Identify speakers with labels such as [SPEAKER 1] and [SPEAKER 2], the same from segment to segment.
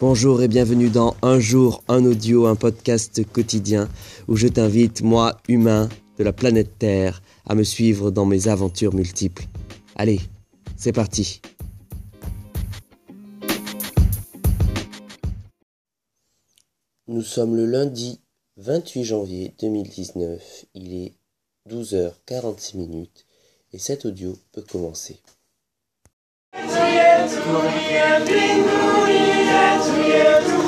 [SPEAKER 1] Bonjour et bienvenue dans Un jour, un audio, un podcast quotidien où je t'invite, moi, humain de la planète Terre, à me suivre dans mes aventures multiples. Allez, c'est parti. Nous sommes le lundi 28 janvier 2019. Il est 12h46 minutes et cet audio peut commencer.
[SPEAKER 2] Year, bring we and
[SPEAKER 3] to year to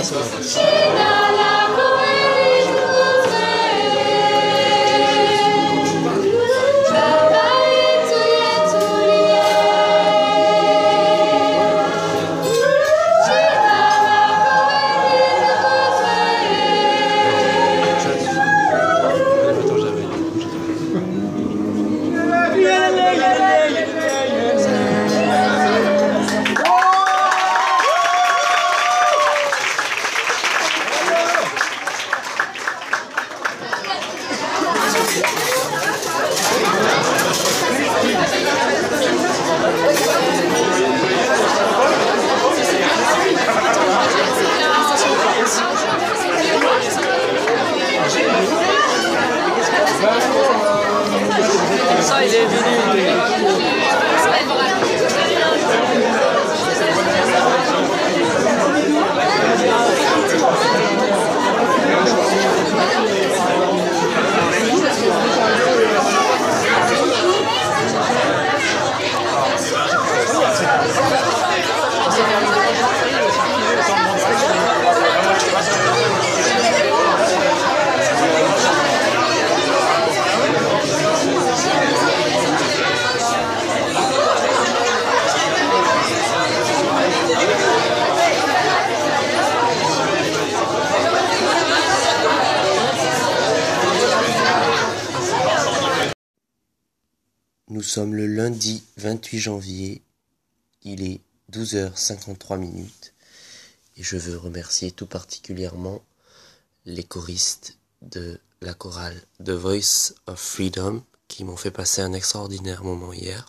[SPEAKER 3] Obrigado.
[SPEAKER 1] Nous sommes le lundi 28 janvier. Il est 12h53 minutes. Et je veux remercier tout particulièrement les choristes de la chorale The Voice of Freedom qui m'ont fait passer un extraordinaire moment hier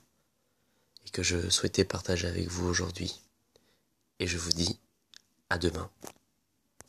[SPEAKER 1] et que je souhaitais partager avec vous aujourd'hui. Et je vous dis à demain.